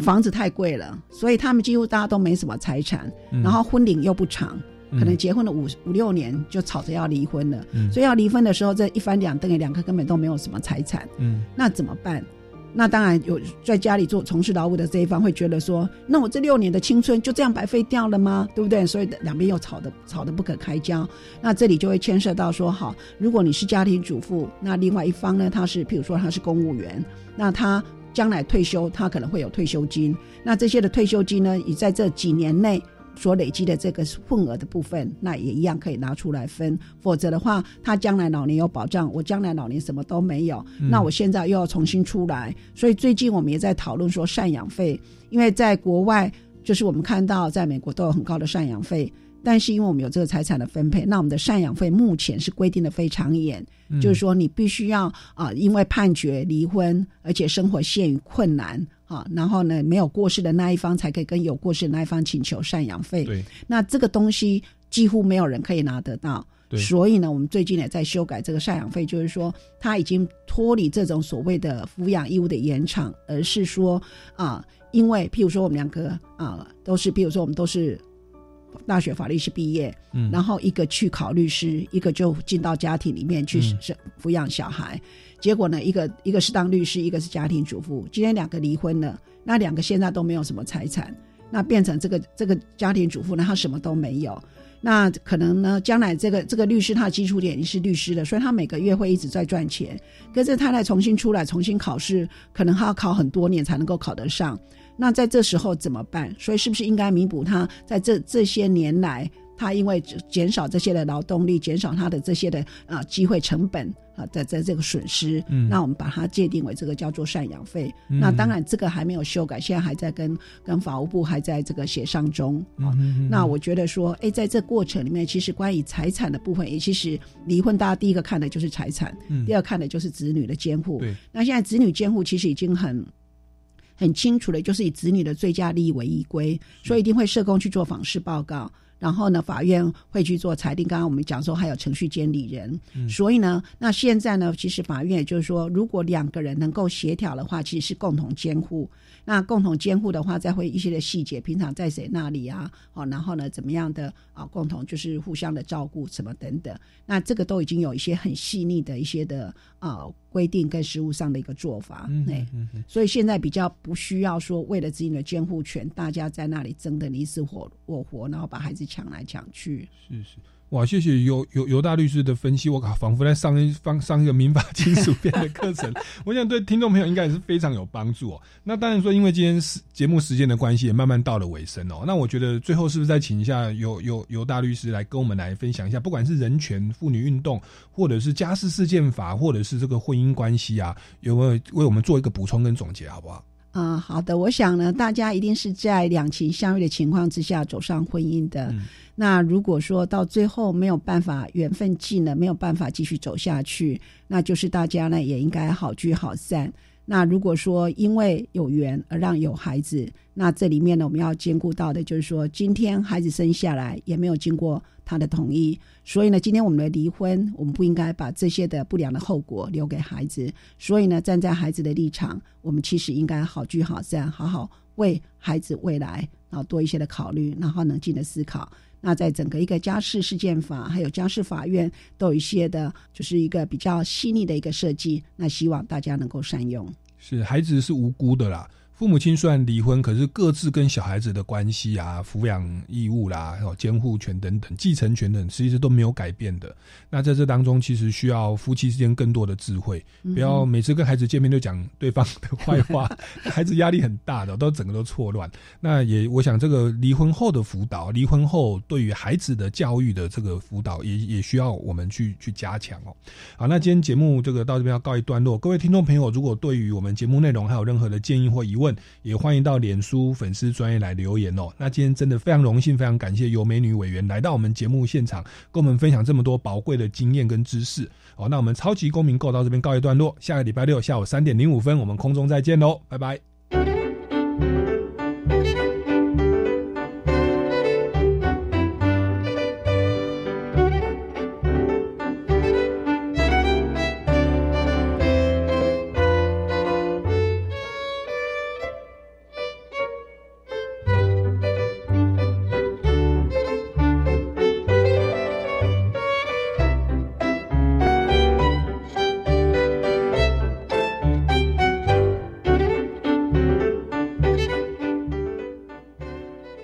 房子太贵了，所以他们几乎大家都没什么财产，嗯然后婚龄又不长，嗯可能结婚了五五六年就吵着要离婚了，嗯所以要离婚的时候，这一翻两瞪眼，两个根本都没有什么财产，嗯那怎么办？那当然有在家里做从事劳务的这一方会觉得说，那我这六年的青春就这样白费掉了吗？对不对？所以两边又吵得吵得不可开交。那这里就会牵涉到说，好，如果你是家庭主妇，那另外一方呢，他是譬如说他是公务员，那他将来退休，他可能会有退休金。那这些的退休金呢，你在这几年内所累积的这个份额的部分，那也一样可以拿出来分。否则的话，他将来老年有保障，我将来老年什么都没有，嗯那我现在又要重新出来。所以最近我们也在讨论说赡养费，因为在国外，就是我们看到在美国都有很高的赡养费。但是因为我们有这个财产的分配，那我们的赡养费目前是规定的非常严，嗯就是说你必须要啊、因为判决离婚，而且生活陷于困难啊，然后呢没有过世的那一方才可以跟有过世的那一方请求赡养费。对，那这个东西几乎没有人可以拿得到。对所以呢，我们最近也在修改这个赡养费，就是说，他已经脱离这种所谓的抚养义务的延长，而是说啊、因为譬如说我们两个啊、都是，譬如说我们都是大学法律系毕业，嗯然后一个去考律师，一个就进到家庭里面去嗯是抚养小孩。结果呢，一个一个是当律师，一个是家庭主妇。今天两个离婚了，那两个现在都没有什么财产，那变成这个这个家庭主妇呢，她什么都没有。那可能呢，将来这个这个律师他的基础点已经是律师了，所以他每个月会一直在赚钱。跟着太太重新出来，重新考试，可能他要考很多年才能够考得上。那在这时候怎么办？所以是不是应该弥补他在这这些年来，他因为减少这些的劳动力，减少他的这些的啊机会成本啊的在这个损失，嗯那我们把它界定为这个叫做赡养费。嗯那当然这个还没有修改，现在还在跟跟法务部还在这个协商中。啊那我觉得说，哎，在这过程里面，其实关于财产的部分，也其实离婚大家第一个看的就是财产，嗯第二看的就是子女的监护。对，那现在子女监护其实已经很很清楚的，就是以子女的最佳利益为依归，所以一定会社工去做访视报告。然后呢，法院会去做裁定。刚刚我们讲说还有程序监理人，嗯所以呢，那现在呢，其实法院也就是说，如果两个人能够协调的话，其实是共同监护。那共同监护的话，再会一些的细节，平常在谁那里啊？哦，然后呢，怎么样的啊？共同就是互相的照顾什么等等。那这个都已经有一些很细腻的一些的啊规定跟实务上的一个做法。嗯哎、嗯嗯所以现在比较不需要说为了自己的监护权，大家在那里争得你死我我活，然后把孩子抢来抢去。是是。哇，谢谢尤尤尤大律师的分析，我靠，仿佛在上一方上一个民法亲属编的课程，我想对听众朋友应该也是非常有帮助哦。那当然说，因为今天时节目时间的关系，也慢慢到了尾声哦。那我觉得最后是不是再请一下尤尤尤大律师来跟我们来分享一下，不管是人权、妇女运动，或者是家事事件法，或者是这个婚姻关系啊，有没有为我们做一个补充跟总结，好不好？啊、好的，我想呢，大家一定是在两情相悦的情况之下走上婚姻的。嗯那如果说到最后没有办法缘分尽了，没有办法继续走下去，那就是大家呢也应该好聚好散。那如果说因为有缘而让有孩子，那这里面呢我们要兼顾到的就是说，今天孩子生下来也没有经过他的同意，所以呢，今天我们的离婚，我们不应该把这些的不良的后果留给孩子。所以呢，站在孩子的立场，我们其实应该好聚好散，好好为孩子未来然后多一些的考虑，然后冷静的思考。那在整个一个家事事件法，还有家事法院，都有一些的，就是一个比较细腻的一个设计。那希望大家能够善用。是孩子是无辜的啦。父母亲虽然离婚，可是各自跟小孩子的关系啊、抚养义务啦、还有监护权等等、继承权等，其实都没有改变的。那在这当中，其实需要夫妻之间更多的智慧，不要每次跟孩子见面就讲对方的坏话，孩子压力很大的，都整个都错乱。那也，我想这个离婚后的辅导，离婚后对于孩子的教育的这个辅导，也也需要我们去去加强哦。好，那今天节目这个到这边要告一段落。各位听众朋友，如果对于我们节目内容还有任何的建议或疑问，也欢迎到脸书粉丝专业来留言哦。那今天真的非常荣幸，非常感谢有美女委员来到我们节目现场，跟我们分享这么多宝贵的经验跟知识。好，那我们超级公民购到这边告一段落，下个礼拜六下午三点零五分，我们空中再见喽，拜拜。